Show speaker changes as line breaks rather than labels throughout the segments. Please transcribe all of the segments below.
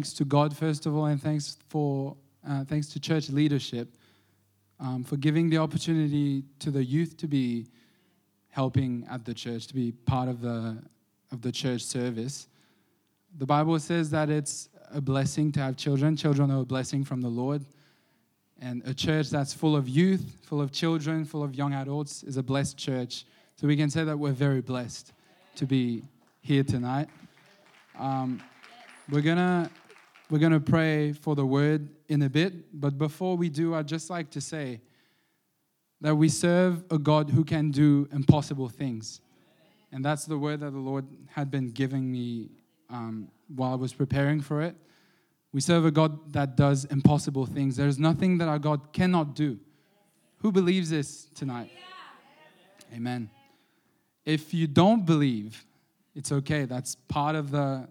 thanks to God first of all, and thanks for uh, thanks to church leadership um, for giving the opportunity to the youth to be helping at the church, to be part of the of the church service. The Bible says that it's a blessing to have children. Children are a blessing from the Lord. And a church that's full of youth, full of children, full of young adults is a blessed church. So we can say that we're very blessed to be here tonight. Um, we're gonna we're gonna pray for the word in a bit, but before we do, I'd just like to say that we serve a God who can do impossible things, and that's the word that the Lord had been giving me um, while I was preparing for it. We serve a God that does impossible things. There's nothing that our God cannot do. Who believes this tonight? Amen. If you don't believe, it's okay. That's part of the,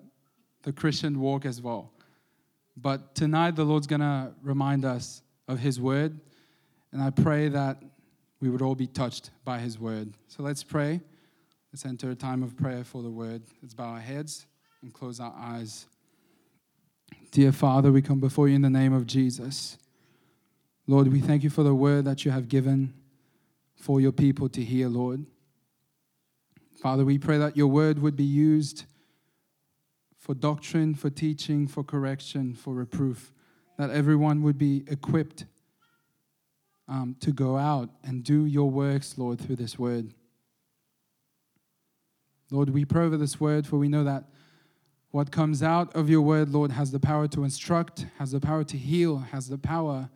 the Christian walk as well. But tonight, the Lord's going to remind us of His word. And I pray that we would all be touched by His word. So let's pray. Let's enter a time of prayer for the word. Let's bow our heads and close our eyes. Dear Father, we come before you in the name of Jesus. Lord, we thank you for the word that you have given for your people to hear, Lord. Father, we pray that your word would be used for doctrine, for teaching, for correction, for reproof, that everyone would be equipped um, to go out and do your works, Lord, through this word. Lord, we pray over this word, for we know that what comes out of your word, Lord, has the power to instruct, has the power to heal, has the power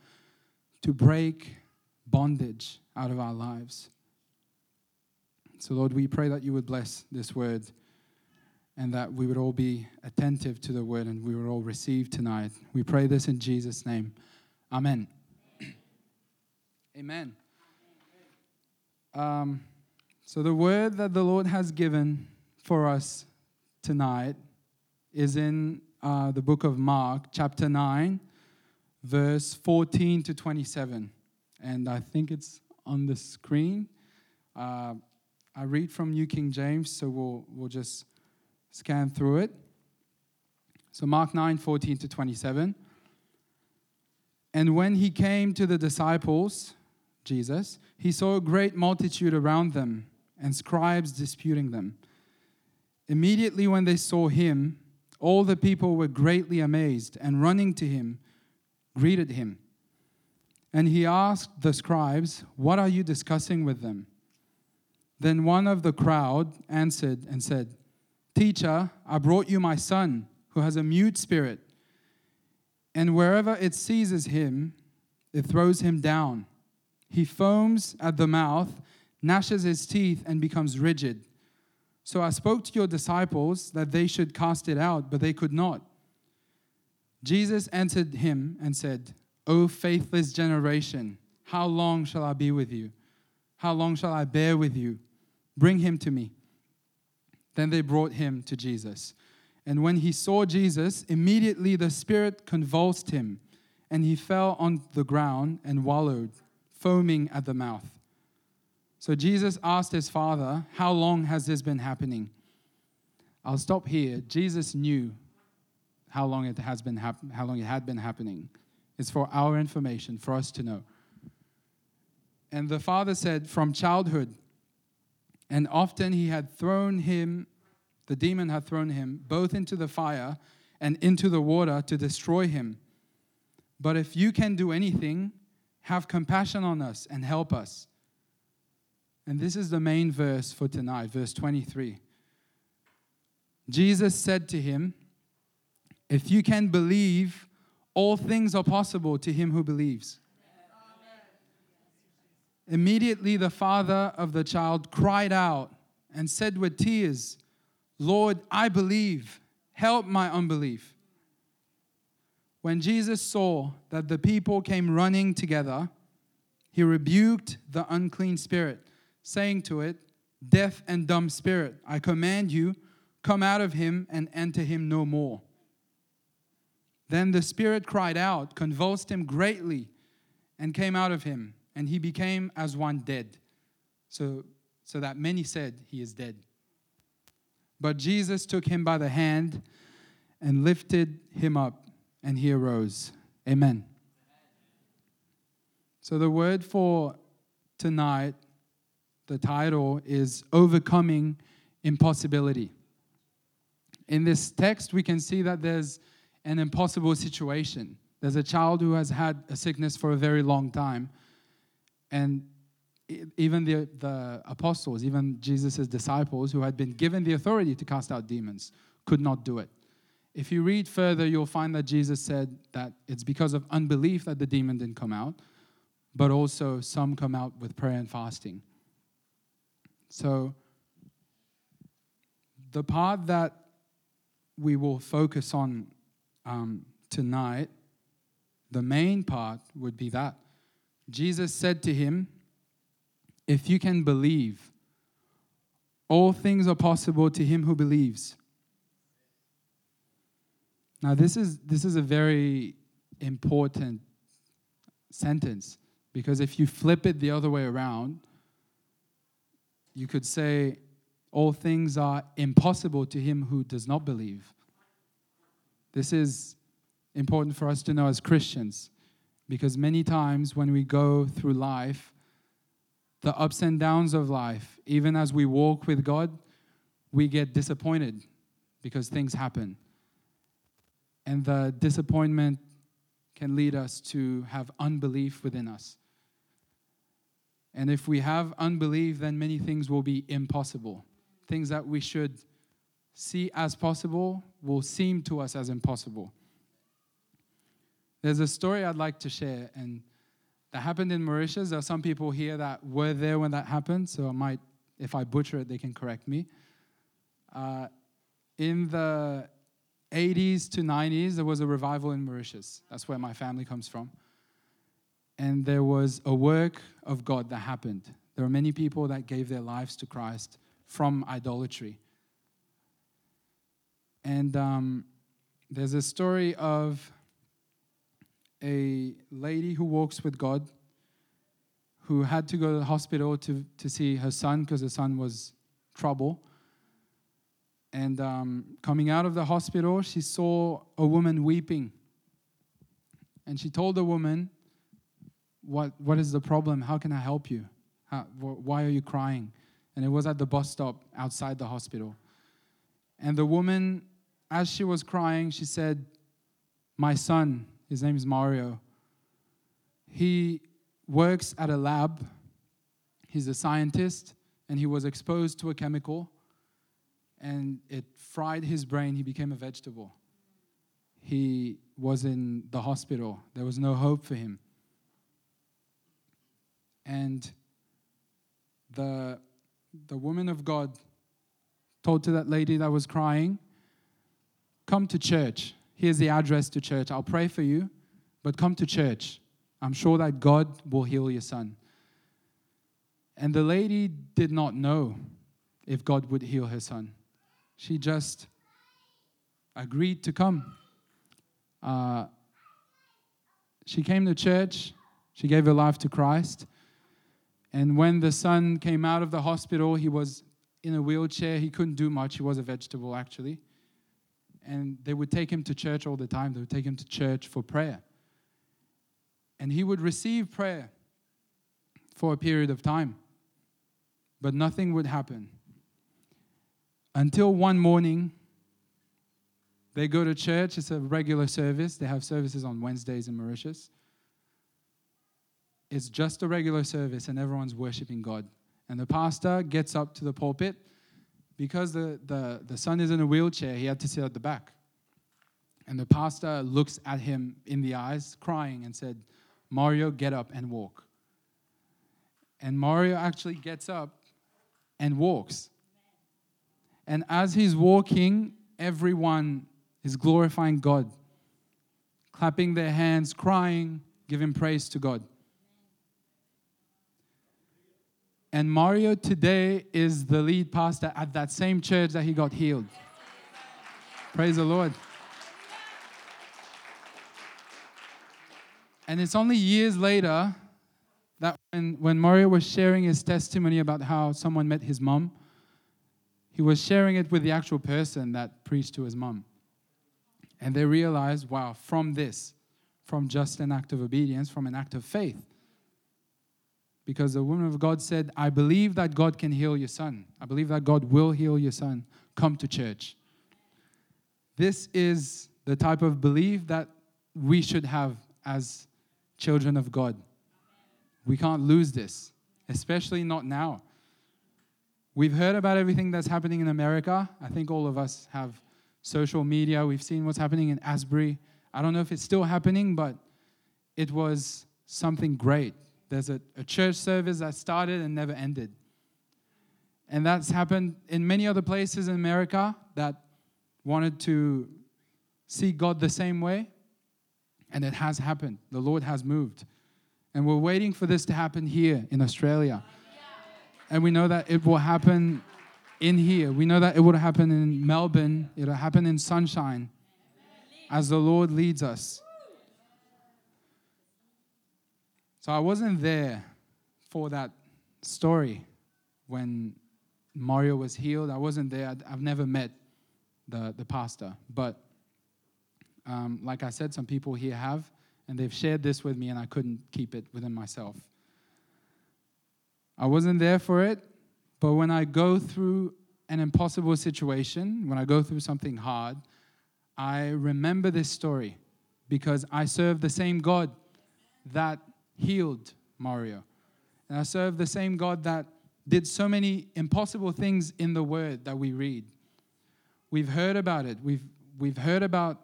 to break bondage out of our lives. So, Lord, we pray that you would bless this word and that we would all be attentive to the word and we would all receive tonight. We pray this in Jesus' name. Amen. Amen. Um, so, the word that the Lord has given for us tonight is in uh, the book of Mark, chapter 9, verse 14 to 27. And I think it's on the screen. Uh, I read from New King James, so we'll, we'll just scan through it. So, Mark 9, 14 to 27. And when he came to the disciples, Jesus, he saw a great multitude around them and scribes disputing them. Immediately, when they saw him, all the people were greatly amazed and running to him, greeted him. And he asked the scribes, What are you discussing with them? Then one of the crowd answered and said, Teacher, I brought you my son, who has a mute spirit. And wherever it seizes him, it throws him down. He foams at the mouth, gnashes his teeth, and becomes rigid. So I spoke to your disciples that they should cast it out, but they could not. Jesus answered him and said, O faithless generation, how long shall I be with you? How long shall I bear with you? Bring him to me. Then they brought him to Jesus. And when he saw Jesus, immediately the Spirit convulsed him, and he fell on the ground and wallowed, foaming at the mouth. So Jesus asked his father, How long has this been happening? I'll stop here. Jesus knew how long it has been hap- how long it had been happening. It's for our information, for us to know. And the father said, From childhood, and often he had thrown him, the demon had thrown him, both into the fire and into the water to destroy him. But if you can do anything, have compassion on us and help us. And this is the main verse for tonight, verse 23. Jesus said to him, If you can believe, all things are possible to him who believes. Immediately, the father of the child cried out and said with tears, Lord, I believe, help my unbelief. When Jesus saw that the people came running together, he rebuked the unclean spirit saying to it, Deaf and dumb spirit, I command you, come out of him and enter him no more. Then the spirit cried out, convulsed him greatly, and came out of him, and he became as one dead. So, so that many said, He is dead. But Jesus took him by the hand and lifted him up, and he arose. Amen. So, the word for tonight, the title is Overcoming Impossibility. In this text, we can see that there's an impossible situation. There's a child who has had a sickness for a very long time, and even the, the apostles, even Jesus' disciples, who had been given the authority to cast out demons, could not do it. If you read further, you'll find that Jesus said that it's because of unbelief that the demon didn't come out, but also some come out with prayer and fasting. So, the part that we will focus on um, tonight, the main part would be that Jesus said to him, if you can believe, all things are possible to him who believes. Now, this is, this is a very important sentence because if you flip it the other way around, you could say, All things are impossible to him who does not believe. This is important for us to know as Christians because many times when we go through life, the ups and downs of life, even as we walk with God, we get disappointed because things happen. And the disappointment can lead us to have unbelief within us. And if we have unbelief, then many things will be impossible. Things that we should see as possible will seem to us as impossible. There's a story I'd like to share, and that happened in Mauritius. There are some people here that were there when that happened, so I might, if I butcher it, they can correct me. Uh, in the 80s to 90s, there was a revival in Mauritius. That's where my family comes from. And there was a work of God that happened. There were many people that gave their lives to Christ from idolatry. And um, there's a story of a lady who walks with God who had to go to the hospital to, to see her son because her son was trouble. And um, coming out of the hospital, she saw a woman weeping. And she told the woman, What, what is the problem? How can I help you? How, wh- why are you crying? And it was at the bus stop outside the hospital. And the woman, as she was crying, she said, My son, his name is Mario. He works at a lab. He's a scientist, and he was exposed to a chemical, and it fried his brain. He became a vegetable. He was in the hospital. There was no hope for him. And the, the woman of God told to that lady that was crying, Come to church. Here's the address to church. I'll pray for you, but come to church. I'm sure that God will heal your son. And the lady did not know if God would heal her son. She just agreed to come. Uh, she came to church, she gave her life to Christ. And when the son came out of the hospital, he was in a wheelchair. He couldn't do much. He was a vegetable, actually and they would take him to church all the time. They would take him to church for prayer. And he would receive prayer for a period of time, but nothing would happen. Until one morning, they go to church. It's a regular service. They have services on Wednesdays in Mauritius. It's just a regular service, and everyone's worshiping God. And the pastor gets up to the pulpit because the, the, the son is in a wheelchair, he had to sit at the back. And the pastor looks at him in the eyes, crying, and said, Mario, get up and walk. And Mario actually gets up and walks. And as he's walking, everyone is glorifying God, clapping their hands, crying, giving praise to God. And Mario today is the lead pastor at that same church that he got healed. Praise the Lord. And it's only years later that when, when Mario was sharing his testimony about how someone met his mom, he was sharing it with the actual person that preached to his mom. And they realized, wow, from this, from just an act of obedience, from an act of faith. Because the woman of God said, I believe that God can heal your son. I believe that God will heal your son. Come to church. This is the type of belief that we should have as children of God. We can't lose this, especially not now. We've heard about everything that's happening in America. I think all of us have social media. We've seen what's happening in Asbury. I don't know if it's still happening, but it was something great. There's a, a church service that started and never ended. And that's happened in many other places in America that wanted to see God the same way. And it has happened. The Lord has moved. And we're waiting for this to happen here in Australia. And we know that it will happen in here. We know that it will happen in Melbourne, it'll happen in sunshine as the Lord leads us. So I wasn't there for that story when Mario was healed. I wasn't there. I've never met the, the pastor. But um, like I said, some people here have, and they've shared this with me, and I couldn't keep it within myself. I wasn't there for it, but when I go through an impossible situation, when I go through something hard, I remember this story because I serve the same God that healed Mario. And I serve the same God that did so many impossible things in the Word that we read. We've heard about it. We've, we've heard about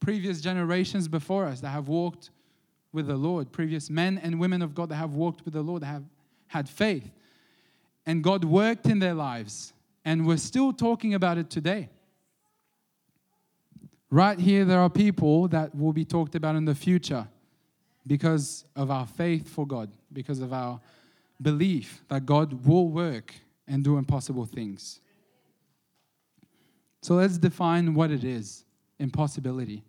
previous generations before us that have walked with the Lord, previous men and women of God that have walked with the Lord, that have had faith. And God worked in their lives. And we're still talking about it today. Right here, there are people that will be talked about in the future because of our faith for God, because of our belief that God will work and do impossible things. So let's define what it is impossibility.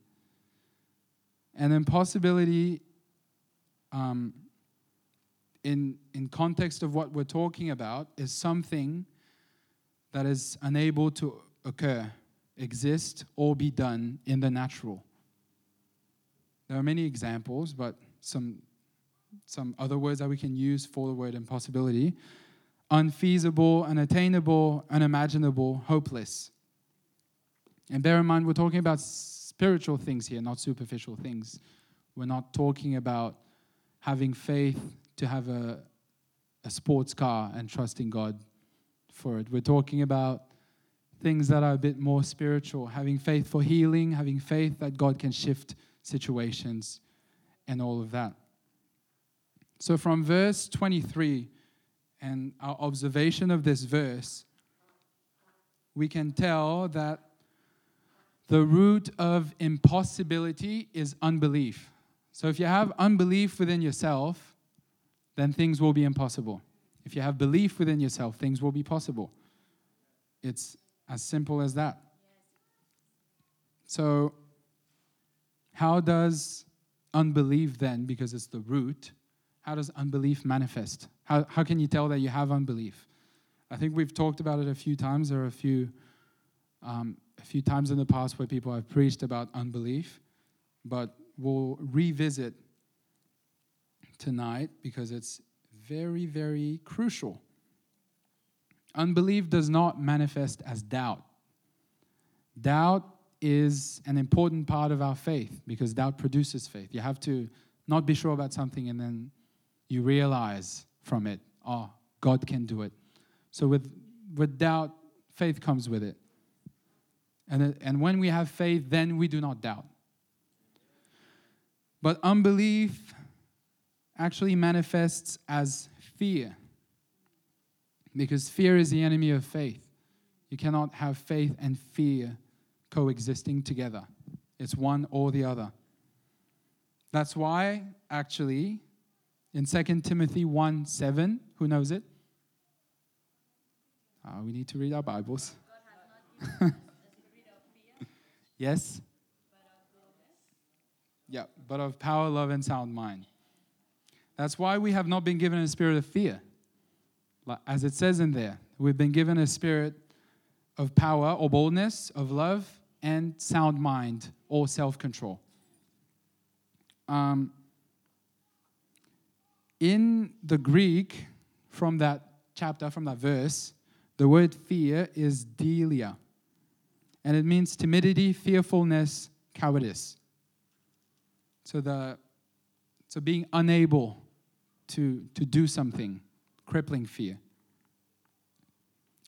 And impossibility, um, in, in context of what we're talking about, is something that is unable to occur, exist, or be done in the natural. There are many examples, but some, some other words that we can use for the word impossibility unfeasible, unattainable, unimaginable, hopeless. And bear in mind, we're talking about spiritual things here, not superficial things. We're not talking about having faith to have a, a sports car and trusting God for it. We're talking about things that are a bit more spiritual, having faith for healing, having faith that God can shift situations, and all of that. So, from verse 23 and our observation of this verse, we can tell that the root of impossibility is unbelief. So, if you have unbelief within yourself, then things will be impossible. If you have belief within yourself, things will be possible. It's as simple as that. So, how does unbelief then, because it's the root, how does unbelief manifest? How, how can you tell that you have unbelief? I think we've talked about it a few times. There are a few, um, a few times in the past where people have preached about unbelief, but we'll revisit tonight because it's very, very crucial. Unbelief does not manifest as doubt. Doubt is an important part of our faith because doubt produces faith. You have to not be sure about something and then you realize from it, oh, God can do it. So with, with doubt, faith comes with it. And, and when we have faith, then we do not doubt. But unbelief actually manifests as fear. Because fear is the enemy of faith. You cannot have faith and fear coexisting together, it's one or the other. That's why, actually, in 2 Timothy 1 7, who knows it? Uh, we need to read our Bibles. yes? Yeah, but of power, love, and sound mind. That's why we have not been given a spirit of fear. As it says in there, we've been given a spirit of power or boldness, of love, and sound mind or self control. Um, in the Greek, from that chapter, from that verse, the word fear is deilia, and it means timidity, fearfulness, cowardice. So the so being unable to to do something, crippling fear.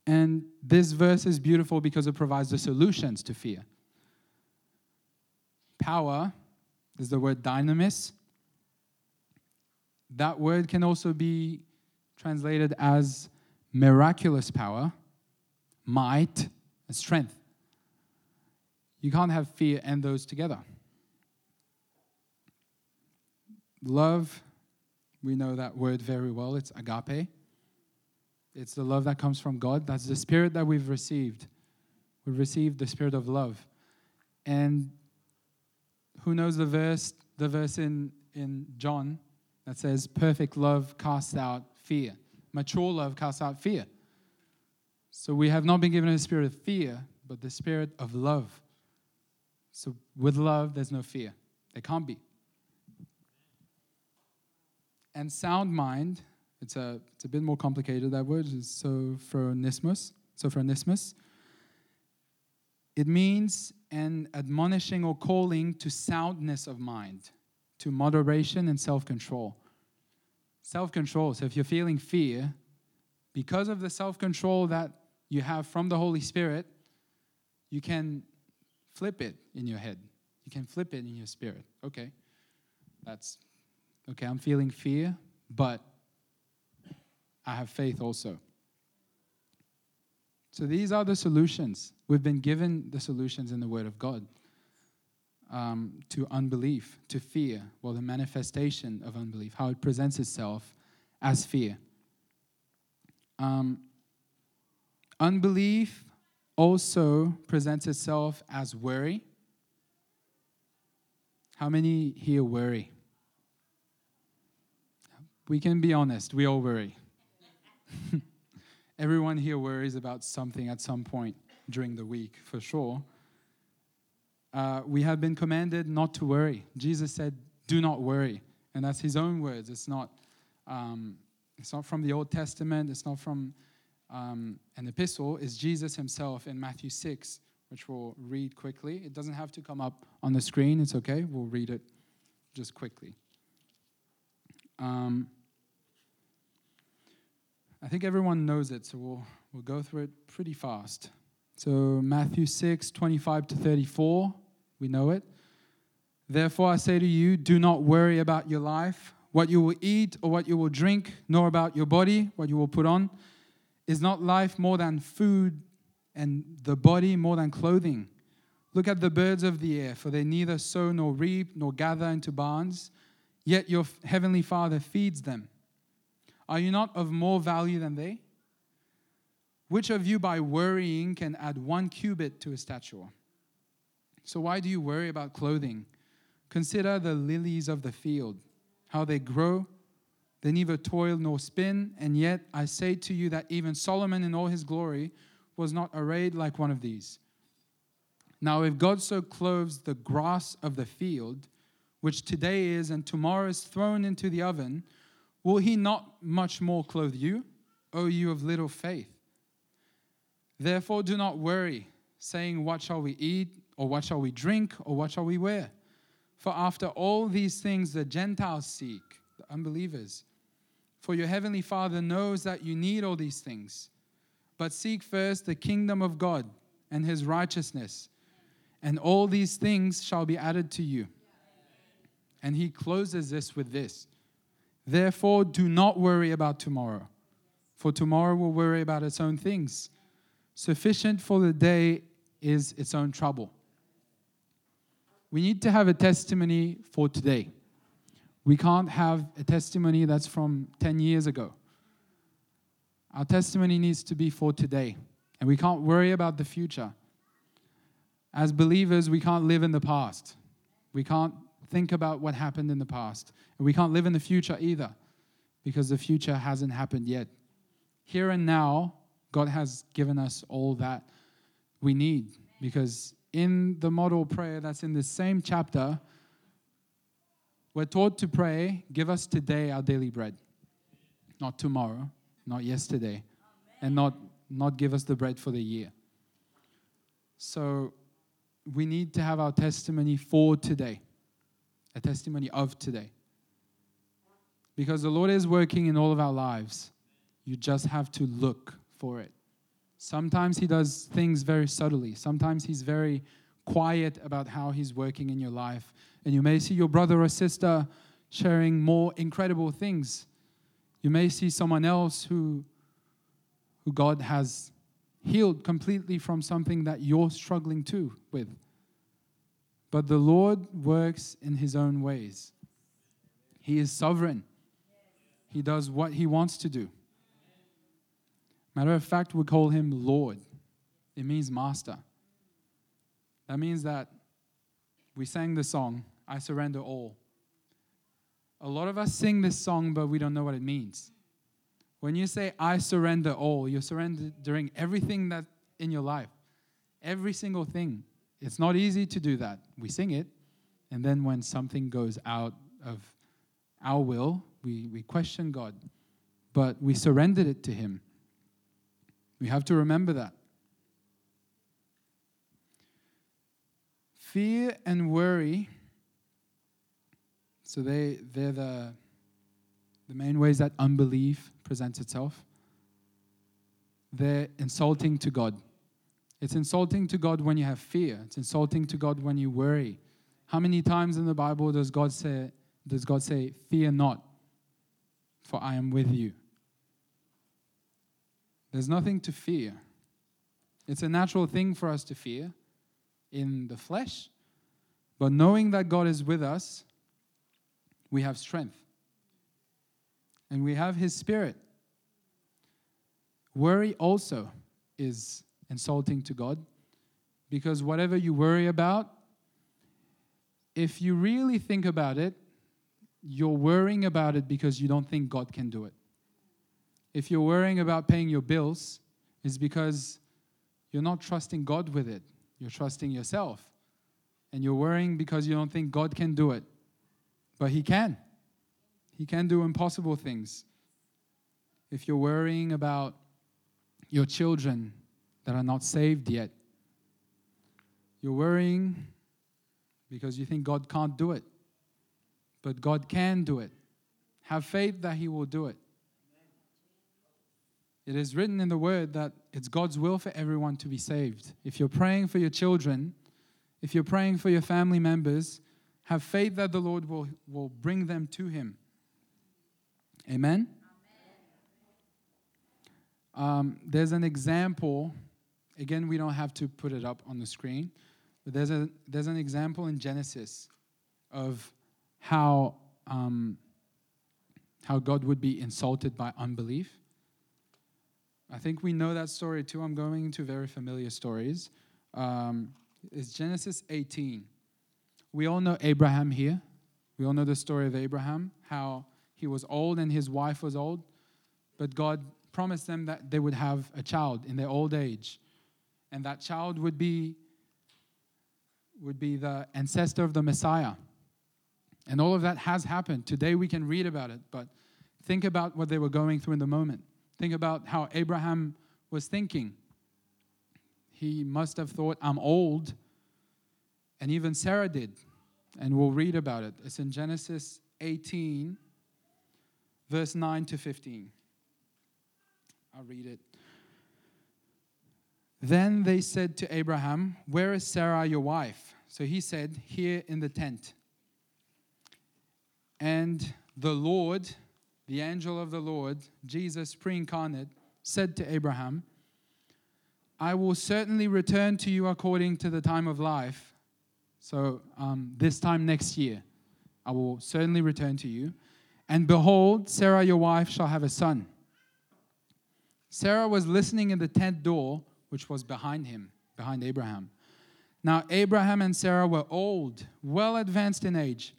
And this verse is beautiful because it provides the solutions to fear. Power is the word dynamis. That word can also be translated as miraculous power, might, and strength. You can't have fear and those together. Love, we know that word very well. It's agape. It's the love that comes from God. That's the spirit that we've received. We've received the spirit of love. And who knows the verse, the verse in, in John that says, Perfect love casts out fear. Mature love casts out fear. So we have not been given a spirit of fear, but the spirit of love. So with love, there's no fear. There can't be. And sound mind it's a, it's a bit more complicated, that word. It's sophronismos. Sophronismos. It means an admonishing or calling to soundness of mind, to moderation and self control. Self control. So if you're feeling fear, because of the self control that you have from the Holy Spirit, you can flip it in your head. You can flip it in your spirit. Okay, that's okay. I'm feeling fear, but I have faith also. So these are the solutions. We've been given the solutions in the Word of God um, to unbelief, to fear, well, the manifestation of unbelief, how it presents itself as fear. Um, unbelief also presents itself as worry. How many here worry? We can be honest, we all worry. Everyone here worries about something at some point during the week, for sure. Uh, we have been commanded not to worry. Jesus said, "Do not worry," and that's His own words. It's not. Um, it's not from the Old Testament. It's not from um, an epistle. It's Jesus Himself in Matthew six, which we'll read quickly. It doesn't have to come up on the screen. It's okay. We'll read it just quickly. Um, I think everyone knows it, so we'll, we'll go through it pretty fast. So, Matthew 6, 25 to 34, we know it. Therefore, I say to you, do not worry about your life, what you will eat or what you will drink, nor about your body, what you will put on. Is not life more than food, and the body more than clothing? Look at the birds of the air, for they neither sow nor reap nor gather into barns, yet your heavenly Father feeds them. Are you not of more value than they? Which of you, by worrying, can add one cubit to a stature? So, why do you worry about clothing? Consider the lilies of the field, how they grow. They neither toil nor spin, and yet I say to you that even Solomon in all his glory was not arrayed like one of these. Now, if God so clothes the grass of the field, which today is and tomorrow is thrown into the oven, Will he not much more clothe you, O you of little faith? Therefore, do not worry, saying, What shall we eat, or what shall we drink, or what shall we wear? For after all these things the Gentiles seek, the unbelievers. For your heavenly Father knows that you need all these things. But seek first the kingdom of God and his righteousness, and all these things shall be added to you. And he closes this with this Therefore, do not worry about tomorrow, for tomorrow will worry about its own things. Sufficient for the day is its own trouble. We need to have a testimony for today. We can't have a testimony that's from 10 years ago. Our testimony needs to be for today, and we can't worry about the future. As believers, we can't live in the past. We can't think about what happened in the past. And we can't live in the future either because the future hasn't happened yet. Here and now, God has given us all that we need because in the model prayer that's in the same chapter, we're taught to pray, Give us today our daily bread. Not tomorrow, not yesterday, and not, not give us the bread for the year. So we need to have our testimony for today, a testimony of today. Because the Lord is working in all of our lives. You just have to look for it. Sometimes He does things very subtly, sometimes He's very quiet about how He's working in your life. And you may see your brother or sister sharing more incredible things. You may see someone else who, who God has healed completely from something that you're struggling too with. But the Lord works in His own ways. He is sovereign. He does what He wants to do. Matter of fact, we call Him Lord. It means master. That means that we sang the song, I surrender all. A lot of us sing this song, but we don't know what it means. When you say, I surrender all, you're surrendering everything that in your life, every single thing. It's not easy to do that. We sing it, and then when something goes out of our will, we, we question God. But we surrendered it to Him. We have to remember that. Fear and worry, so they, they're the, the main ways that unbelief presents itself. They're insulting to God. It's insulting to God when you have fear. It's insulting to God when you worry. How many times in the Bible does God say, does God say, Fear not, for I am with you? There's nothing to fear. It's a natural thing for us to fear in the flesh, but knowing that God is with us, we have strength. And we have His Spirit. Worry also is insulting to God because whatever you worry about, if you really think about it, you're worrying about it because you don't think God can do it. If you're worrying about paying your bills, it's because you're not trusting God with it. You're trusting yourself. And you're worrying because you don't think God can do it. But He can. He can do impossible things. If you're worrying about your children that are not saved yet, you're worrying because you think God can't do it. But God can do it. Have faith that He will do it. It is written in the word that it's God's will for everyone to be saved. If you're praying for your children, if you're praying for your family members, have faith that the Lord will, will bring them to Him. Amen? Um, there's an example. Again, we don't have to put it up on the screen, but there's, a, there's an example in Genesis of how, um, how God would be insulted by unbelief. I think we know that story too. I'm going into very familiar stories. Um, it's Genesis 18. We all know Abraham here. We all know the story of Abraham, how he was old and his wife was old, but God promised them that they would have a child in their old age. And that child would be would be the ancestor of the Messiah. And all of that has happened. Today we can read about it, but think about what they were going through in the moment. Think about how Abraham was thinking. He must have thought, I'm old. And even Sarah did. And we'll read about it. It's in Genesis 18, verse 9 to 15. I'll read it. Then they said to Abraham, Where is Sarah, your wife? So he said, Here in the tent. And the Lord, the angel of the Lord, Jesus pre incarnate, said to Abraham, I will certainly return to you according to the time of life. So, um, this time next year, I will certainly return to you. And behold, Sarah, your wife, shall have a son. Sarah was listening in the tent door, which was behind him, behind Abraham. Now, Abraham and Sarah were old, well advanced in age,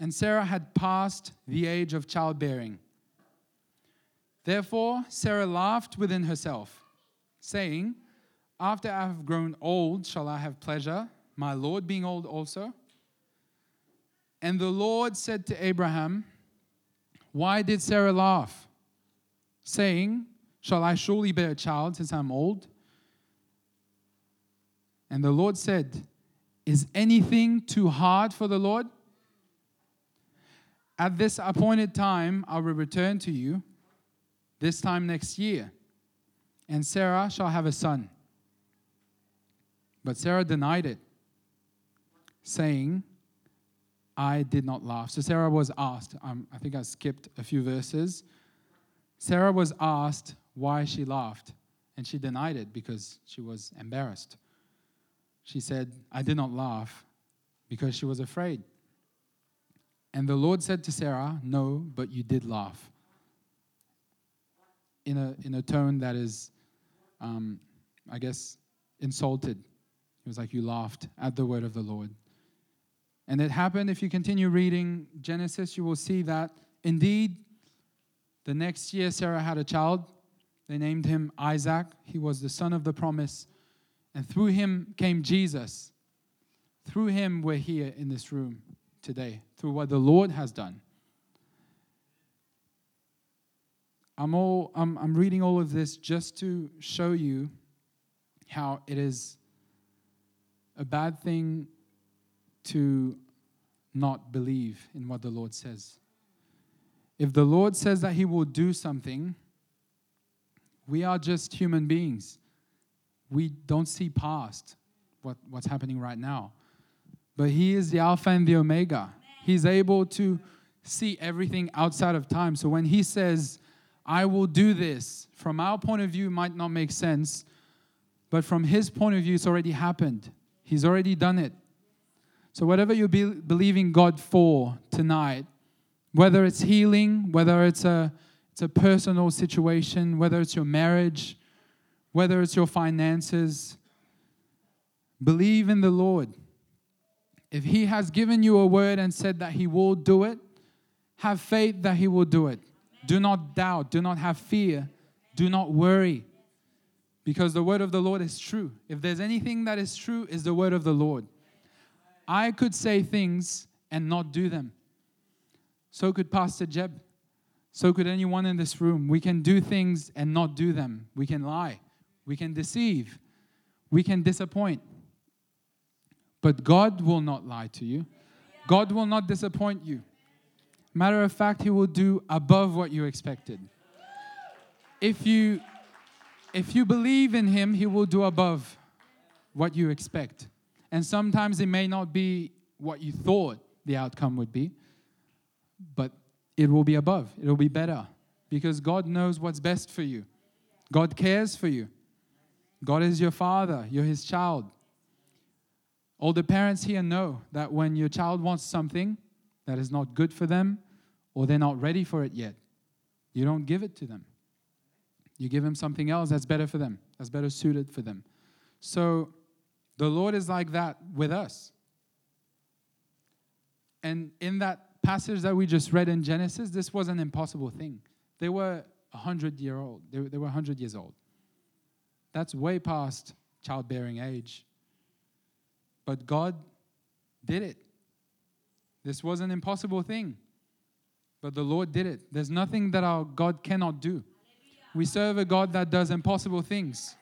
and Sarah had passed the age of childbearing. Therefore, Sarah laughed within herself, saying, After I have grown old, shall I have pleasure, my Lord being old also? And the Lord said to Abraham, Why did Sarah laugh? Saying, Shall I surely bear a child since I'm old? And the Lord said, Is anything too hard for the Lord? At this appointed time, I will return to you, this time next year, and Sarah shall have a son. But Sarah denied it, saying, I did not laugh. So Sarah was asked, um, I think I skipped a few verses. Sarah was asked why she laughed, and she denied it because she was embarrassed. She said, I did not laugh because she was afraid. And the Lord said to Sarah, No, but you did laugh. In a, in a tone that is, um, I guess, insulted. It was like you laughed at the word of the Lord. And it happened, if you continue reading Genesis, you will see that indeed the next year Sarah had a child. They named him Isaac. He was the son of the promise. And through him came Jesus. Through him, we're here in this room today, through what the Lord has done. I'm, all, I'm, I'm reading all of this just to show you how it is a bad thing to not believe in what the Lord says. If the Lord says that He will do something, we are just human beings. We don't see past what, what's happening right now. But He is the Alpha and the Omega. He's able to see everything outside of time. So when He says, I will do this, from our point of view, might not make sense, but from His point of view, it's already happened. He's already done it. So, whatever you're be- believing God for tonight, whether it's healing, whether it's a, it's a personal situation, whether it's your marriage, whether it's your finances, believe in the Lord. If He has given you a word and said that He will do it, have faith that He will do it. Do not doubt, do not have fear, do not worry, because the word of the Lord is true. If there's anything that is true, is the word of the Lord. I could say things and not do them. So could Pastor Jeb. So could anyone in this room. We can do things and not do them. We can lie. We can deceive. We can disappoint. But God will not lie to you. God will not disappoint you. Matter of fact, He will do above what you expected. If you if you believe in Him, He will do above what you expect. And sometimes it may not be what you thought the outcome would be, but it will be above. It will be better because God knows what's best for you. God cares for you. God is your father, you're His child. All the parents here know that when your child wants something that is not good for them or they're not ready for it yet, you don't give it to them. You give them something else that's better for them, that's better suited for them. So the Lord is like that with us. And in that passage that we just read in Genesis, this was an impossible thing. They were 100 year old. They, they were 100 years old. That's way past childbearing age. But God did it. This was an impossible thing. But the Lord did it. There's nothing that our God cannot do. We serve a God that does impossible things.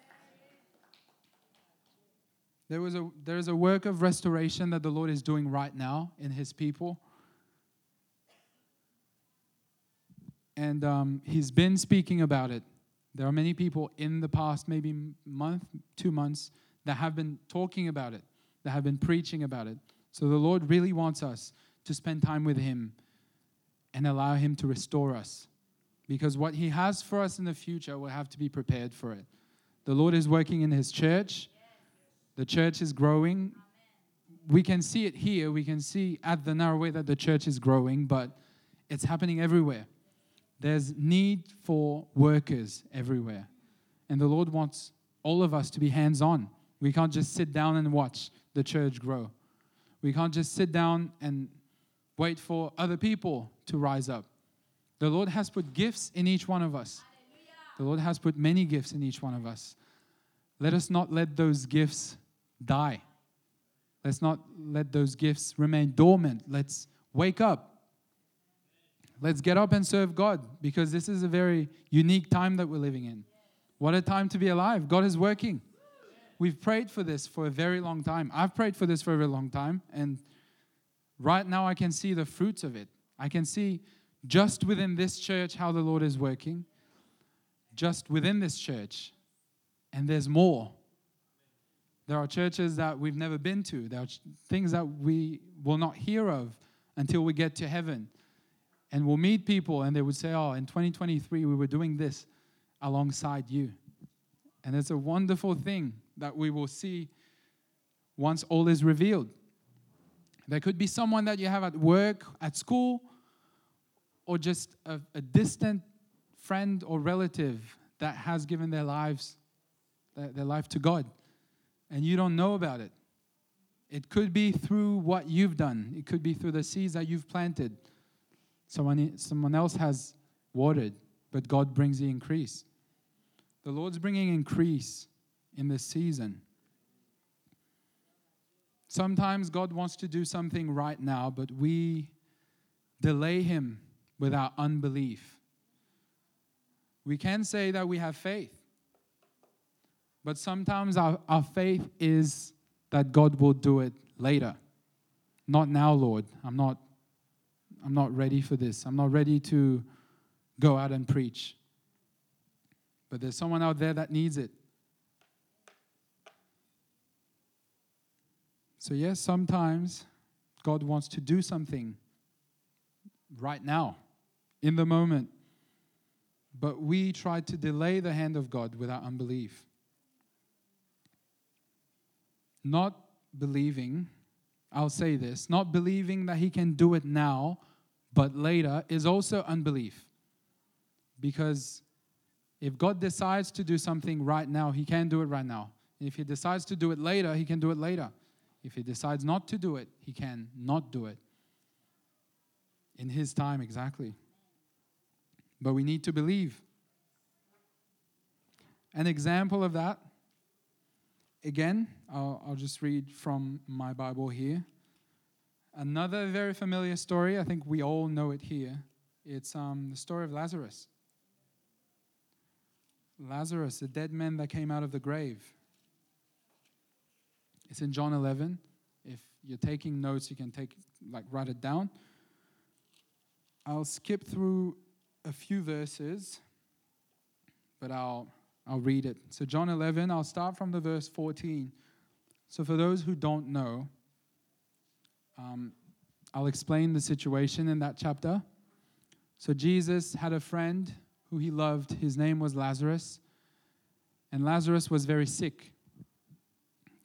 There, was a, there is a work of restoration that the Lord is doing right now in His people. And um, He's been speaking about it. There are many people in the past, maybe month, two months, that have been talking about it, that have been preaching about it. So the Lord really wants us to spend time with Him and allow Him to restore us. Because what He has for us in the future, we'll have to be prepared for it. The Lord is working in His church, the church is growing. We can see it here, we can see at the narrow way that the church is growing, but it's happening everywhere. There's need for workers everywhere. And the Lord wants all of us to be hands on. We can't just sit down and watch the church grow. We can't just sit down and wait for other people to rise up. The Lord has put gifts in each one of us. The Lord has put many gifts in each one of us. let us not let those gifts die. Let's not let those gifts remain dormant. Let's wake up. Let's get up and serve God because this is a very unique time that we're living in. What a time to be alive. God is working. We've prayed for this for a very long time. I've prayed for this for a very long time. And right now, I can see the fruits of it. I can see just within this church how the Lord is working, just within this church. And there's more. There are churches that we've never been to, there are things that we will not hear of until we get to heaven. And we'll meet people, and they would say, Oh, in 2023, we were doing this alongside you. And it's a wonderful thing that we will see once all is revealed. There could be someone that you have at work, at school, or just a, a distant friend or relative that has given their lives, their, their life to God, and you don't know about it. It could be through what you've done. It could be through the seeds that you've planted. Someone, someone else has watered, but God brings the increase. The Lord's bringing increase in this season. Sometimes God wants to do something right now, but we delay Him with our unbelief. We can say that we have faith, but sometimes our, our faith is that God will do it later. Not now, Lord. I'm not, I'm not ready for this. I'm not ready to go out and preach. But there's someone out there that needs it. So, yes, sometimes God wants to do something right now, in the moment. But we try to delay the hand of God with our unbelief. Not believing, I'll say this, not believing that He can do it now, but later is also unbelief. Because if God decides to do something right now, He can do it right now. If He decides to do it later, He can do it later. If He decides not to do it, He can not do it. In His time, exactly. But we need to believe. An example of that, again, I'll, I'll just read from my Bible here. Another very familiar story, I think we all know it here. It's um, the story of Lazarus. Lazarus, the dead man that came out of the grave. It's in John 11. If you're taking notes, you can take like write it down. I'll skip through a few verses, but I'll I'll read it. So John 11, I'll start from the verse 14. So for those who don't know, um, I'll explain the situation in that chapter. So Jesus had a friend who he loved. His name was Lazarus. And Lazarus was very sick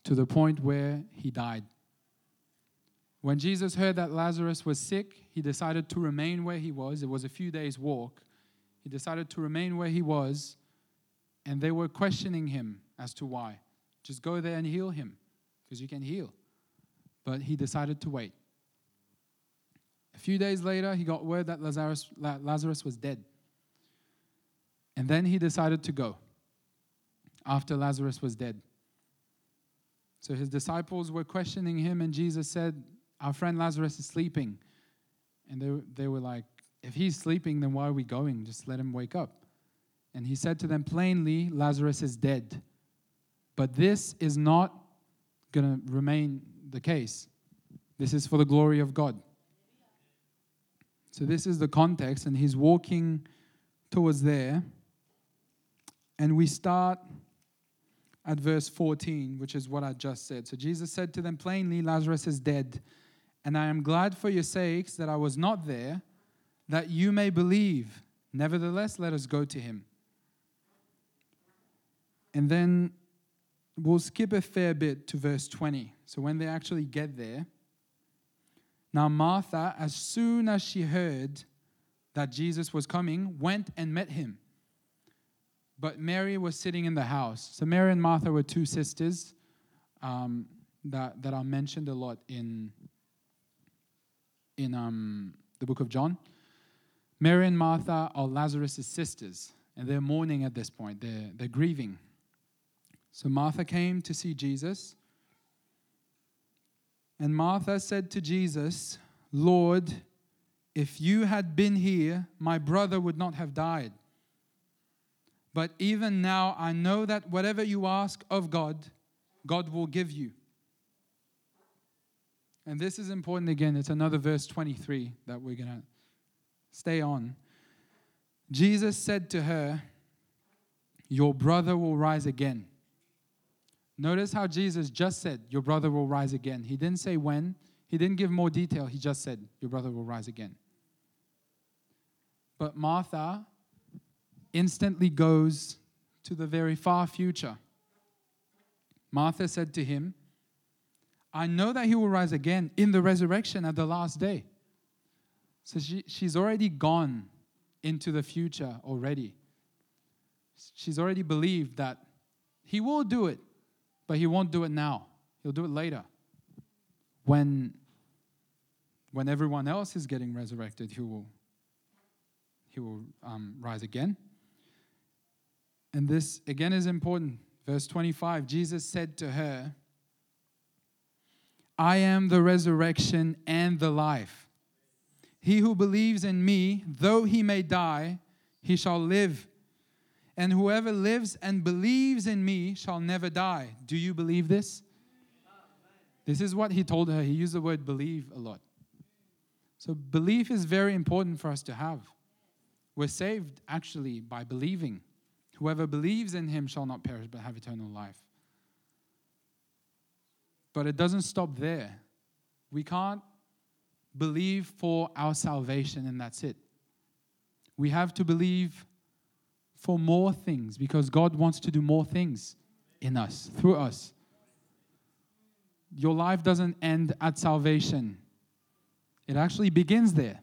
to the point where he died. When Jesus heard that Lazarus was sick, he decided to remain where he was. It was a few days' walk. He decided to remain where he was, and they were questioning him as to why. Just go there and heal him, because you can heal. But he decided to wait. A few days later, he got word that Lazarus, Lazarus was dead. And then he decided to go after Lazarus was dead. So his disciples were questioning him, and Jesus said, Our friend Lazarus is sleeping. And they, they were like, If he's sleeping, then why are we going? Just let him wake up. And he said to them plainly, Lazarus is dead. But this is not going to remain the case. This is for the glory of God. So, this is the context, and he's walking towards there. And we start at verse 14, which is what I just said. So Jesus said to them plainly, Lazarus is dead. And I am glad for your sakes that I was not there, that you may believe. Nevertheless, let us go to him. And then we'll skip a fair bit to verse 20. So when they actually get there, now Martha, as soon as she heard that Jesus was coming, went and met him but Mary was sitting in the house. So Mary and Martha were two sisters um, that, that are mentioned a lot in, in um, the book of John. Mary and Martha are Lazarus' sisters, and they're mourning at this point. They're, they're grieving. So Martha came to see Jesus. And Martha said to Jesus, Lord, if you had been here, my brother would not have died. But even now, I know that whatever you ask of God, God will give you. And this is important again. It's another verse 23 that we're going to stay on. Jesus said to her, Your brother will rise again. Notice how Jesus just said, Your brother will rise again. He didn't say when, he didn't give more detail. He just said, Your brother will rise again. But Martha instantly goes to the very far future. Martha said to him, I know that he will rise again in the resurrection at the last day. So she, she's already gone into the future already. She's already believed that he will do it but he won't do it now. He'll do it later. When, when everyone else is getting resurrected, he will, he will um, rise again. And this, again, is important. Verse 25 Jesus said to her, I am the resurrection and the life. He who believes in me, though he may die, he shall live and whoever lives and believes in me shall never die. Do you believe this? This is what he told her. He used the word believe a lot. So, belief is very important for us to have. We're saved actually by believing. Whoever believes in him shall not perish but have eternal life. But it doesn't stop there. We can't believe for our salvation and that's it. We have to believe for more things because God wants to do more things in us, through us. Your life doesn't end at salvation, it actually begins there.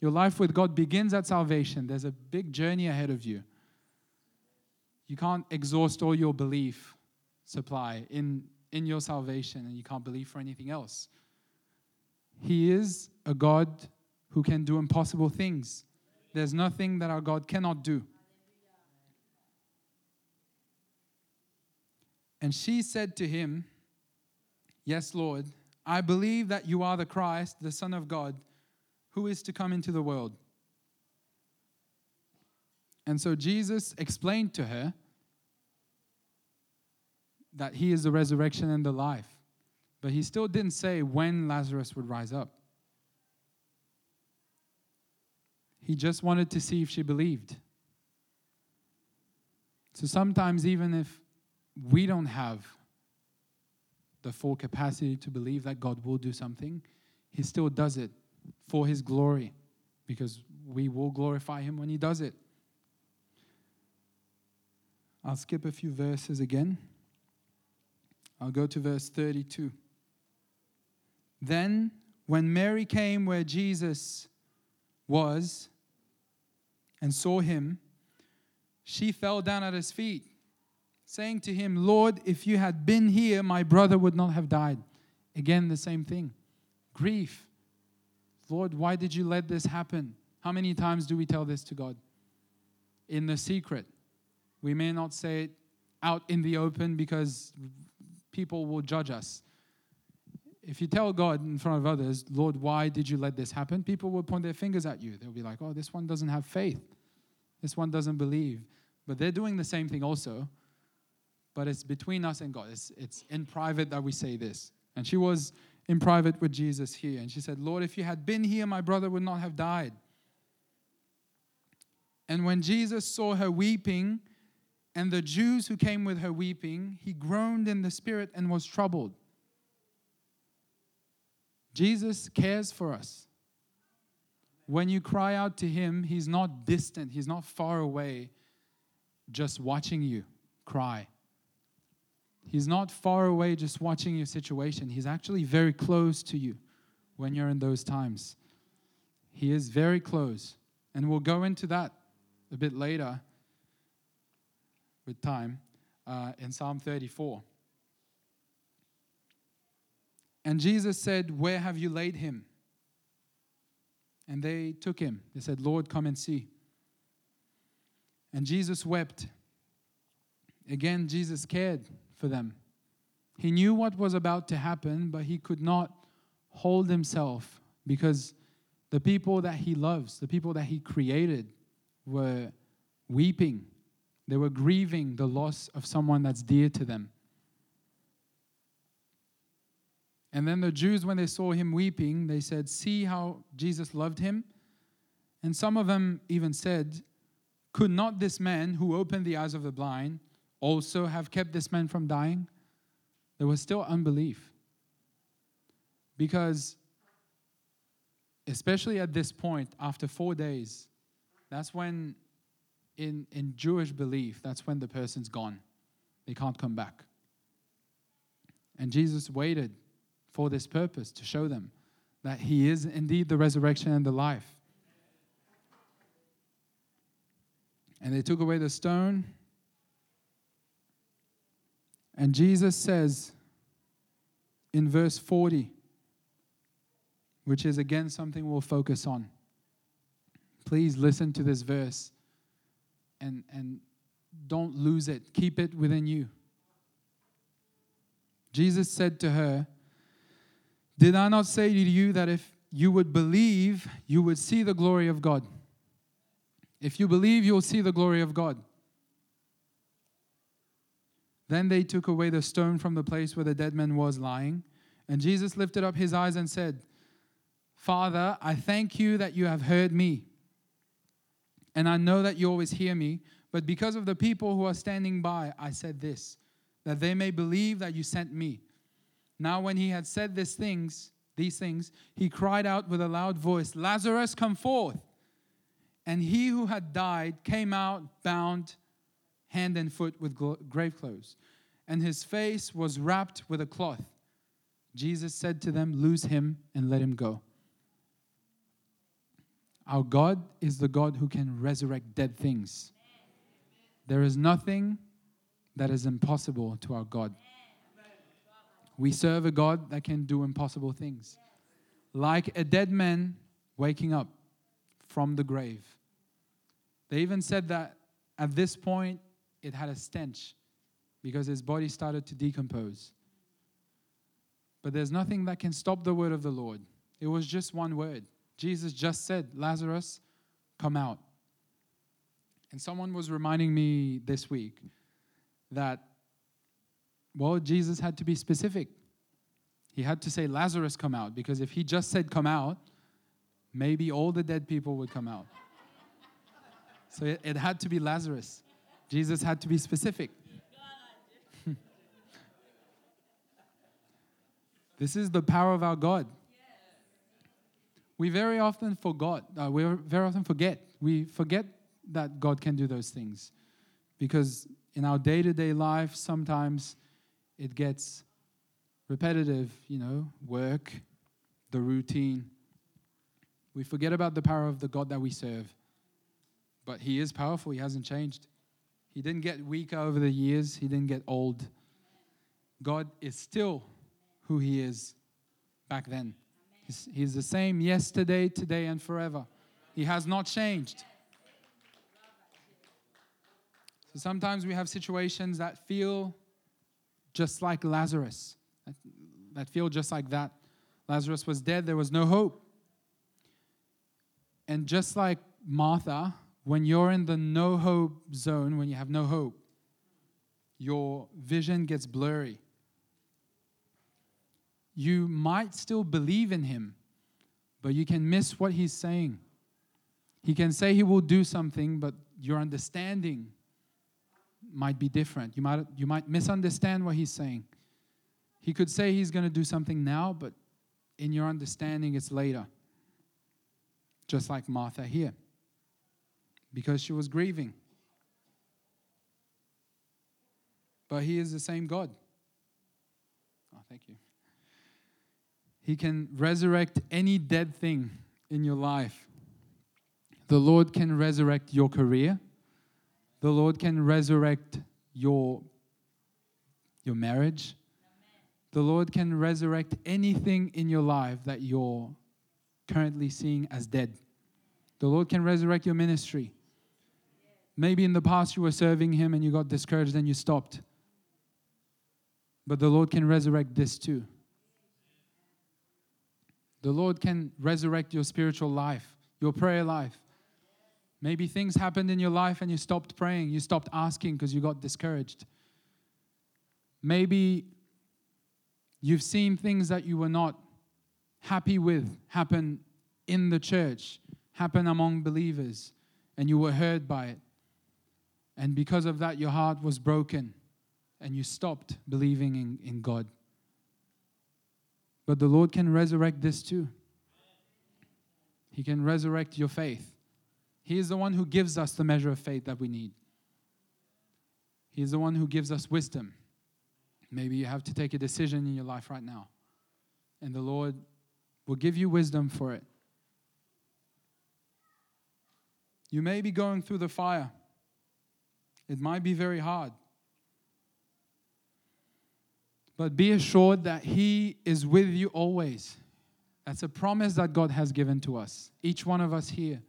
Your life with God begins at salvation. There's a big journey ahead of you. You can't exhaust all your belief supply in, in your salvation and you can't believe for anything else. He is a God who can do impossible things. There's nothing that our God cannot do. And she said to him, Yes, Lord, I believe that you are the Christ, the Son of God, who is to come into the world. And so Jesus explained to her that he is the resurrection and the life. But he still didn't say when Lazarus would rise up. He just wanted to see if she believed. So sometimes, even if we don't have the full capacity to believe that God will do something, He still does it for His glory because we will glorify Him when He does it. I'll skip a few verses again. I'll go to verse 32. Then, when Mary came where Jesus was and saw him, she fell down at his feet saying to him, Lord, if you had been here, my brother would not have died. Again, the same thing grief. Lord, why did you let this happen? How many times do we tell this to God? In the secret. We may not say it out in the open because people will judge us. If you tell God in front of others, Lord, why did you let this happen? People will point their fingers at you. They'll be like, oh, this one doesn't have faith. This one doesn't believe. But they're doing the same thing also but it's between us and God. It's, it's in private that we say this. And she was in private with Jesus here. And she said, Lord, if you had been here, my brother would not have died. And when Jesus saw her weeping, and the Jews who came with her weeping, he groaned in the spirit and was troubled. Jesus cares for us. When you cry out to him, he's not distant, he's not far away, just watching you cry. He's not far away just watching your situation. He's actually very close to you when you're in those times. He is very close. And we'll go into that a bit later with time uh, in Psalm 34. And Jesus said, Where have you laid him? And they took him. They said, Lord, come and see. And Jesus wept. Again, Jesus cared for them. He knew what was about to happen, but he could not hold himself because the people that he loves, the people that he created, were weeping. They were grieving the loss of someone that's dear to them. And then the Jews, when they saw him weeping, they said, See how Jesus loved him? And some of them even said, Could not this man who opened the eyes of the blind also have kept this man from dying? There was still unbelief. Because, especially at this point, after four days, that's when, in, in Jewish belief, that's when the person's gone. They can't come back. And Jesus waited for this purpose to show them that He is indeed the resurrection and the life. And they took away the stone. And Jesus says in verse 40, which is again something we'll focus on. Please listen to this verse and, and don't lose it, keep it within you. Jesus said to her, did I not say to you that if you would believe, you would see the glory of God? If you believe, you'll see the glory of God. Then they took away the stone from the place where the dead man was lying. And Jesus lifted up his eyes and said, Father, I thank you that you have heard me. And I know that you always hear me. But because of the people who are standing by, I said this, that they may believe that you sent me. Now, when he had said these things, these things, he cried out with a loud voice, Lazarus, come forth. And he who had died came out bound hand and foot with grave clothes, and his face was wrapped with a cloth. Jesus said to them, Loose him and let him go. Our God is the God who can resurrect dead things. There is nothing that is impossible to our God. We serve a God that can do impossible things. Like a dead man waking up from the grave. They even said that at this point it had a stench because his body started to decompose. But there's nothing that can stop the word of the Lord. It was just one word. Jesus just said, Lazarus, come out. And someone was reminding me this week that well, Jesus had to be specific. He had to say, Lazarus, come out, because if he just said, come out, maybe all the dead people would come out. So it, it had to be Lazarus. Jesus had to be specific. this is the power of our God. We very often forgot, uh, we very often forget. We forget that God can do those things because in our day to day life, sometimes it gets repetitive, you know, work, the routine. We forget about the power of the God that we serve. But He is powerful, He hasn't changed. He didn't get weaker over the years, He didn't get old. God is still who He is back then. He's, he's the same yesterday, today, and forever. He has not changed. So sometimes we have situations that feel just like Lazarus, that, that feel just like that. Lazarus was dead, there was no hope. And just like Martha, when you're in the no hope zone, when you have no hope, your vision gets blurry. You might still believe in him, but you can miss what he's saying. He can say he will do something, but your understanding might be different. You might, you might misunderstand what he's saying. He could say he's going to do something now, but in your understanding, it's later. Just like Martha here, because she was grieving. But he is the same God. Oh, thank you. He can resurrect any dead thing in your life. The Lord can resurrect your career the Lord can resurrect your, your marriage. The Lord can resurrect anything in your life that you're currently seeing as dead. The Lord can resurrect your ministry. Maybe in the past you were serving Him and you got discouraged and you stopped. But the Lord can resurrect this too. The Lord can resurrect your spiritual life, your prayer life. Maybe things happened in your life and you stopped praying, you stopped asking because you got discouraged. Maybe you've seen things that you were not happy with happen in the church, happen among believers, and you were hurt by it. And because of that, your heart was broken and you stopped believing in, in God. But the Lord can resurrect this too. He can resurrect your faith. He is the one who gives us the measure of faith that we need. He is the one who gives us wisdom. Maybe you have to take a decision in your life right now, and the Lord will give you wisdom for it. You may be going through the fire, it might be very hard. But be assured that He is with you always. That's a promise that God has given to us, each one of us here.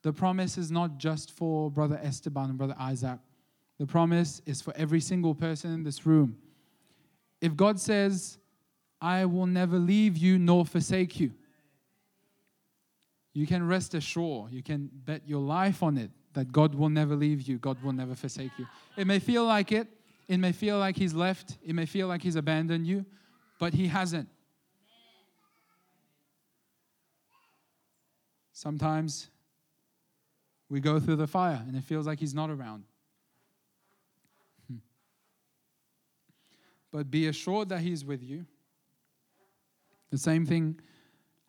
The promise is not just for Brother Esteban and Brother Isaac, the promise is for every single person in this room. If God says, I will never leave you nor forsake you, you can rest assured, you can bet your life on it that God will never leave you, God will never forsake you. It may feel like it, it may feel like he's left, it may feel like he's abandoned you, but he hasn't. Sometimes we go through the fire and it feels like he's not around. Hmm. But be assured that he's with you. The same thing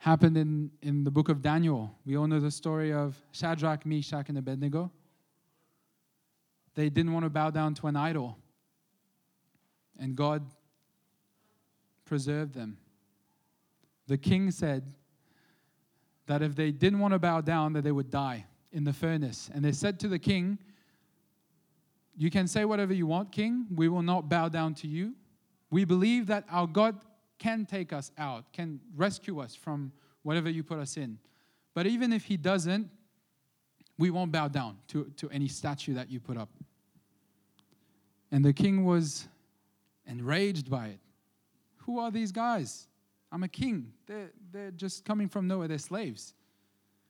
happened in, in the book of Daniel. We all know the story of Shadrach, Meshach, and Abednego. They didn't want to bow down to an idol and God preserved them. The king said that if they didn't want to bow down, that they would die in the furnace. And they said to the king, You can say whatever you want, king. We will not bow down to you. We believe that our God can take us out, can rescue us from whatever you put us in. But even if he doesn't, we won't bow down to, to any statue that you put up. And the king was enraged by it. Who are these guys? I'm a king. They're, they're just coming from nowhere. They're slaves.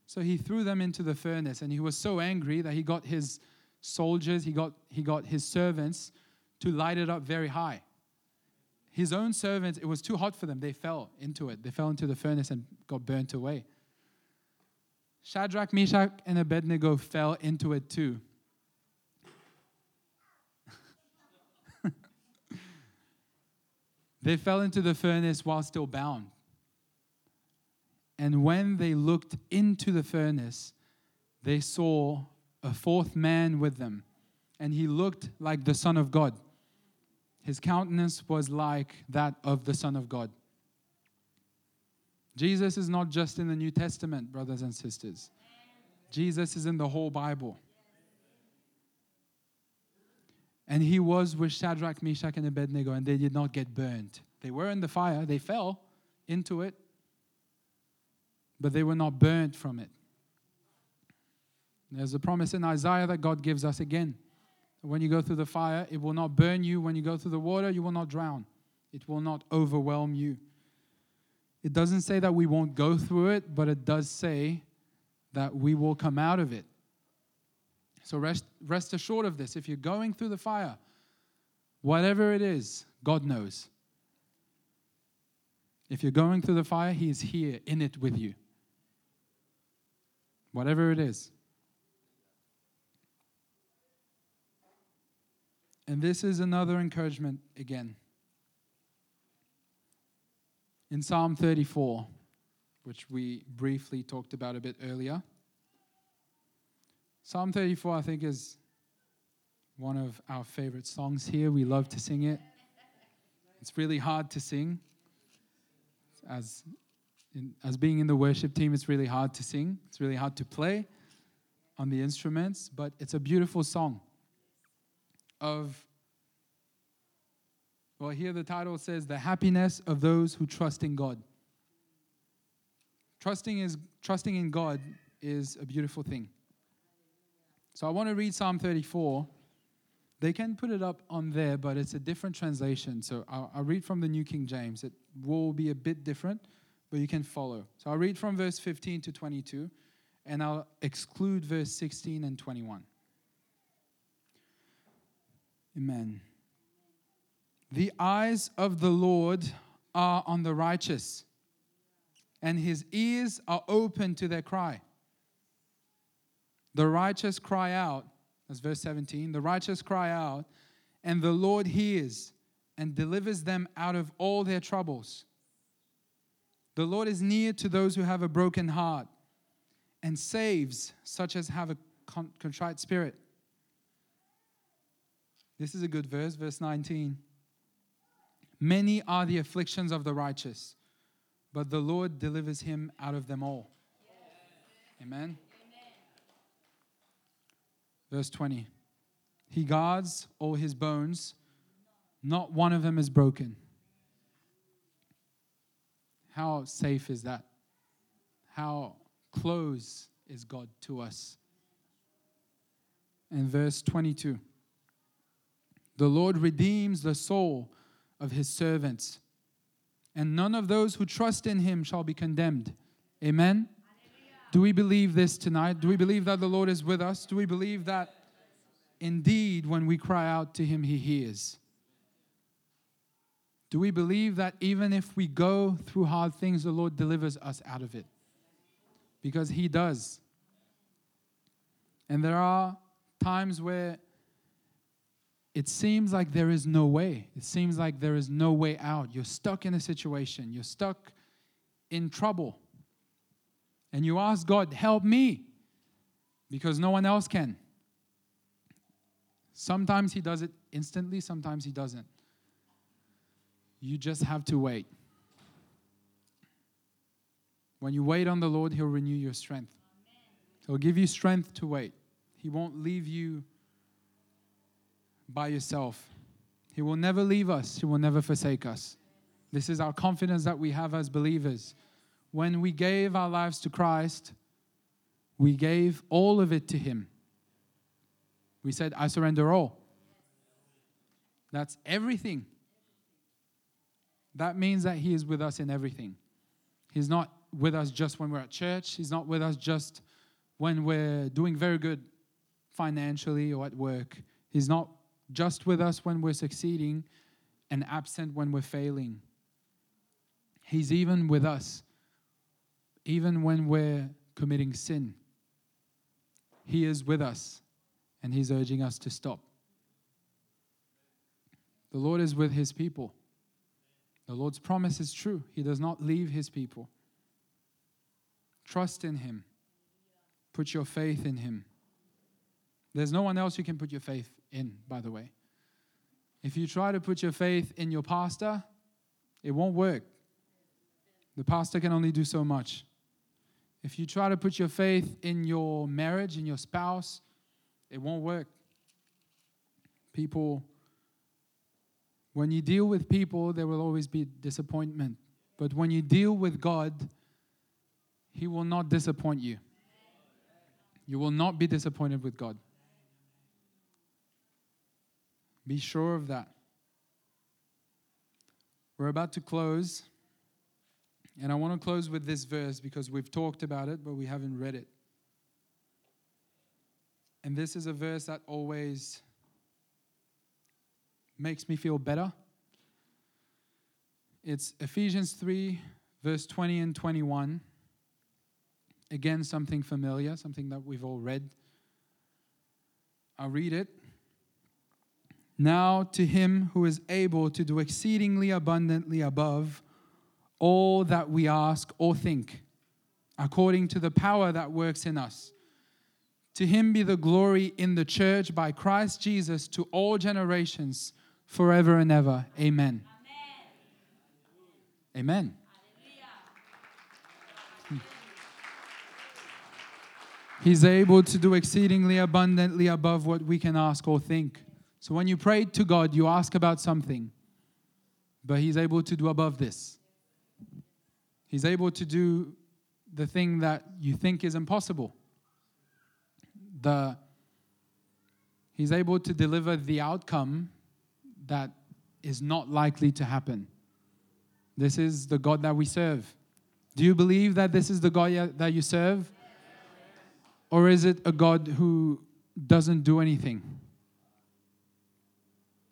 So he threw them into the furnace, and he was so angry that he got his soldiers, he got, he got his servants to light it up very high. His own servants, it was too hot for them. They fell into it. They fell into the furnace and got burnt away. Shadrach, Meshach, and Abednego fell into it too. They fell into the furnace while still bound. And when they looked into the furnace, they saw a fourth man with them, and he looked like the Son of God. His countenance was like that of the Son of God. Jesus is not just in the New Testament, brothers and sisters. Jesus is in the whole Bible. And he was with Shadrach, Meshach, and Abednego, and they did not get burned. They were in the fire, they fell into it, but they were not burned from it. There's a promise in Isaiah that God gives us again. When you go through the fire, it will not burn you. When you go through the water, you will not drown. It will not overwhelm you. It doesn't say that we won't go through it, but it does say that we will come out of it. So rest, rest assured of this. If you're going through the fire, whatever it is, God knows. If you're going through the fire, He is here in it with you. Whatever it is. And this is another encouragement again. In Psalm 34, which we briefly talked about a bit earlier. Psalm 34, I think, is one of our favorite songs here. We love to sing it. It's really hard to sing. As, in, as being in the worship team, it's really hard to sing, it's really hard to play on the instruments, but it's a beautiful song of, well, here the title says, The Happiness of Those Who Trust in God. Trusting, is, trusting in God is a beautiful thing. So I want to read Psalm 34. They can put it up on there, but it's a different translation. So I'll, I'll read from the New King James. It will be a bit different, but you can follow. So I'll read from verse 15 to 22, and I'll exclude verse 16 and 21. Amen. The eyes of the Lord are on the righteous, and his ears are open to their cry. The righteous cry out, that's verse 17. The righteous cry out, and the Lord hears and delivers them out of all their troubles. The Lord is near to those who have a broken heart and saves such as have a contrite spirit. This is a good verse, verse 19. Many are the afflictions of the righteous, but the Lord delivers him out of them all. Amen. Verse 20 He guards all his bones, not one of them is broken. How safe is that? How close is God to us? And verse 22 The Lord redeems the soul of his servants, and none of those who trust in him shall be condemned. Amen. Do we believe this tonight? Do we believe that the Lord is with us? Do we believe that indeed when we cry out to Him, He hears? Do we believe that even if we go through hard things, the Lord delivers us out of it? Because He does. And there are times where it seems like there is no way. It seems like there is no way out. You're stuck in a situation, you're stuck in trouble and you ask God, help me, because no one else can. Sometimes He does it instantly, sometimes He doesn't. You just have to wait. When you wait on the Lord, He'll renew your strength. He'll give you strength to wait. He won't leave you by yourself. He will never leave us, He will never forsake us. This is our confidence that we have as believers when we gave our lives to Christ, we gave all of it to Him. We said, I surrender all. That's everything. That means that He is with us in everything. He's not with us just when we're at church, He's not with us just when we're doing very good financially or at work. He's not just with us when we're succeeding and absent when we're failing. He's even with us even when we're committing sin. He is with us and He's urging us to stop. The Lord is with His people. The Lord's promise is true. He does not leave His people. Trust in Him, put your faith in Him. There's no one else you can put your faith in, by the way. If you try to put your faith in your pastor, it won't work. The pastor can only do so much. If you try to put your faith in your marriage, in your spouse, it won't work. People, when you deal with people, there will always be disappointment. But when you deal with God, He will not disappoint you. You will not be disappointed with God. Be sure of that. We're about to close. And I want to close with this verse because we've talked about it, but we haven't read it. And this is a verse that always makes me feel better. It's Ephesians 3, verse 20 and 21. Again, something familiar, something that we've all read. I'll read it. Now, to him who is able to do exceedingly abundantly above all that we ask or think, according to the power that works in us. To him be the glory in the church by Christ Jesus to all generations, forever and ever. Amen. Amen. Amen. Hmm. He's able to do exceedingly abundantly above what we can ask or think. So when you pray to God, you ask about something, but He's able to do above this. He's able to do the thing that you think is impossible. The He's able to deliver the outcome that is not likely to happen. This is the God that we serve. Do you believe that this is the God that you serve? Or is it a God who doesn't do anything?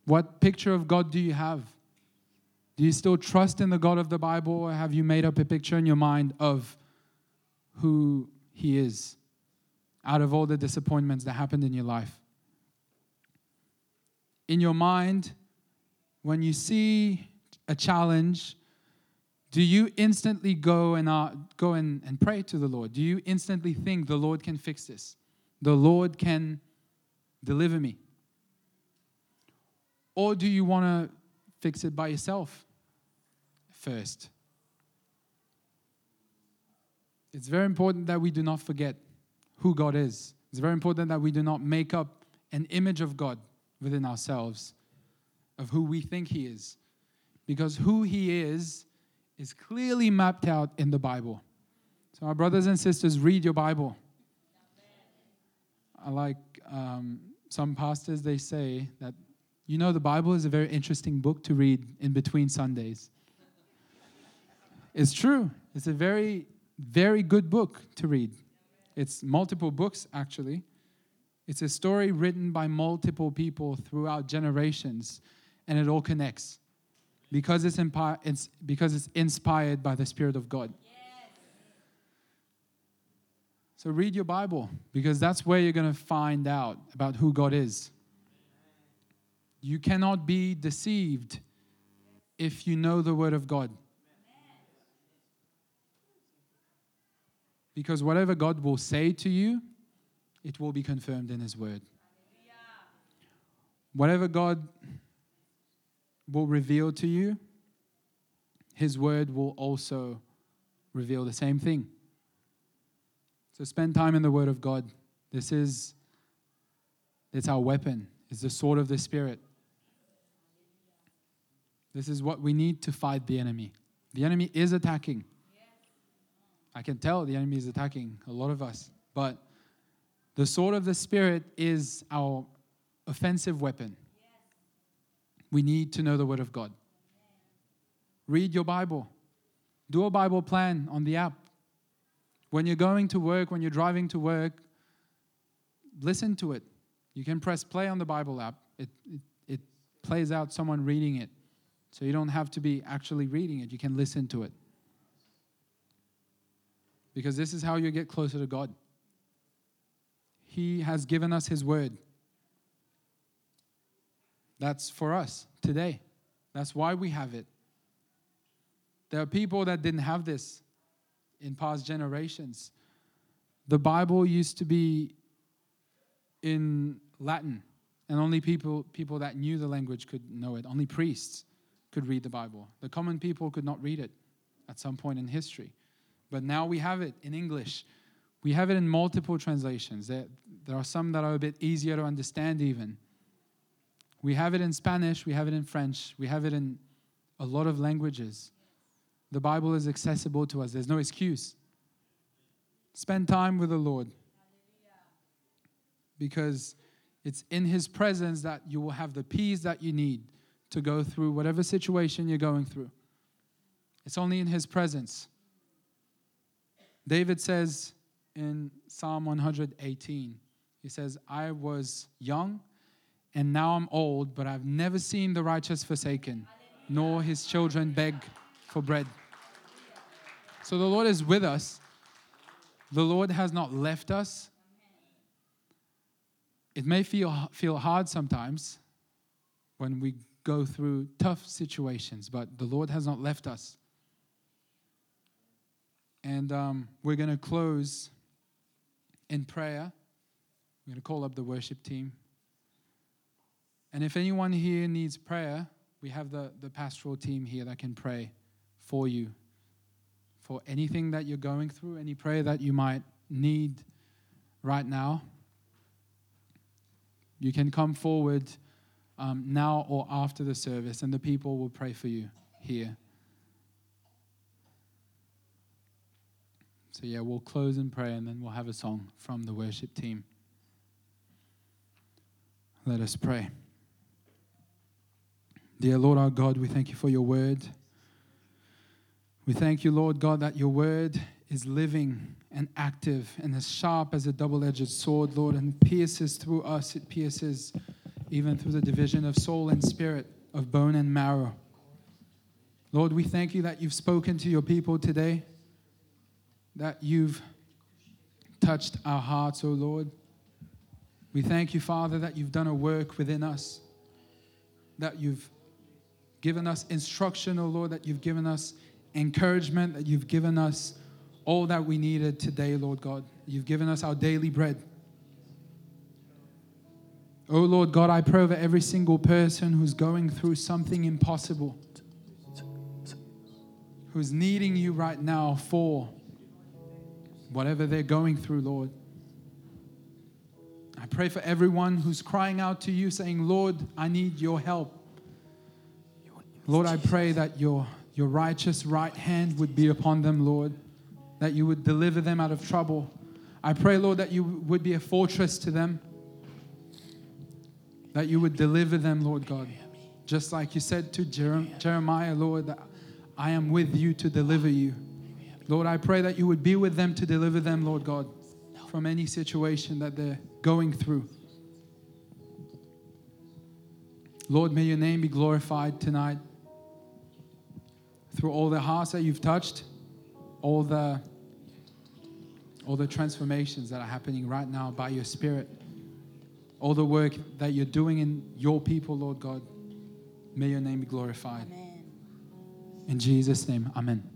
What picture of God do you have? Do you still trust in the God of the Bible, or have you made up a picture in your mind of who He is out of all the disappointments that happened in your life? In your mind, when you see a challenge, do you instantly go and uh, go and, and pray to the Lord? Do you instantly think the Lord can fix this? The Lord can deliver me? Or do you want to fix it by yourself first? It's very important that we do not forget who God is. It's very important that we do not make up an image of God within ourselves of who we think He is. Because who He is is clearly mapped out in the Bible. So, our brothers and sisters, read your Bible. I like um, some pastors, they say that, you know, the Bible is a very interesting book to read in between Sundays. It's true. It's a very, very good book to read. It's multiple books, actually. It's a story written by multiple people throughout generations, and it all connects because it's, impi- it's, because it's inspired by the Spirit of God. So read your Bible because that's where you're going to find out about who God is. You cannot be deceived if you know the Word of God. Because whatever God will say to you, it will be confirmed in His Word. Whatever God will reveal to you, His Word will also reveal the same thing. So spend time in the Word of God. This is it's our weapon. It's the sword of the Spirit. This is what we need to fight the enemy. The enemy is attacking. I can tell the enemy is attacking a lot of us. But the sword of the Spirit is our offensive weapon. We need to know the Word of God. Read your Bible. Do a Bible plan on the app. When you're going to work, when you're driving to work, listen to it. You can press play on the Bible app, it, it, it plays out someone reading it. So you don't have to be actually reading it, you can listen to it. Because this is how you get closer to God. He has given us His word. That's for us today. That's why we have it. There are people that didn't have this in past generations. The Bible used to be in Latin, and only people, people that knew the language could know it. Only priests could read the Bible. The common people could not read it at some point in history. But now we have it in English. We have it in multiple translations. There, there are some that are a bit easier to understand, even. We have it in Spanish, we have it in French, we have it in a lot of languages. The Bible is accessible to us, there's no excuse. Spend time with the Lord because it's in His presence that you will have the peace that you need to go through whatever situation you're going through. It's only in His presence. David says in Psalm 118, he says, I was young and now I'm old, but I've never seen the righteous forsaken, nor his children beg for bread. So the Lord is with us. The Lord has not left us. It may feel, feel hard sometimes when we go through tough situations, but the Lord has not left us. And um, we're going to close in prayer. We're going to call up the worship team. And if anyone here needs prayer, we have the, the pastoral team here that can pray for you for anything that you're going through, any prayer that you might need right now. You can come forward um, now or after the service, and the people will pray for you here. So, yeah, we'll close in prayer and then we'll have a song from the worship team. Let us pray. Dear Lord our God, we thank you for your word. We thank you, Lord God, that your word is living and active and as sharp as a double edged sword, Lord, and pierces through us. It pierces even through the division of soul and spirit, of bone and marrow. Lord, we thank you that you've spoken to your people today, that you've touched our hearts, O oh Lord. We thank you, Father, that you've done a work within us, that you've given us instruction, O oh Lord, that you've given us encouragement, that you've given us all that we needed today, Lord God. You've given us our daily bread. Oh Lord God, I pray over every single person who's going through something impossible, who's needing you right now for whatever they're going through, Lord. I pray for everyone who's crying out to you, saying, Lord, I need your help. Lord, I pray that your, your righteous right hand would be upon them, Lord, that you would deliver them out of trouble. I pray, Lord, that you would be a fortress to them, that you would deliver them, Lord God. Just like you said to Jeremiah, Lord, I am with you to deliver you. Lord, I pray that you would be with them to deliver them, Lord God, from any situation that they're going through. Lord, may your name be glorified tonight through all the hearts that you've touched, all the all the transformations that are happening right now by your spirit, all the work that you're doing in your people, Lord God. May your name be glorified. Amen. In Jesus' name, amen.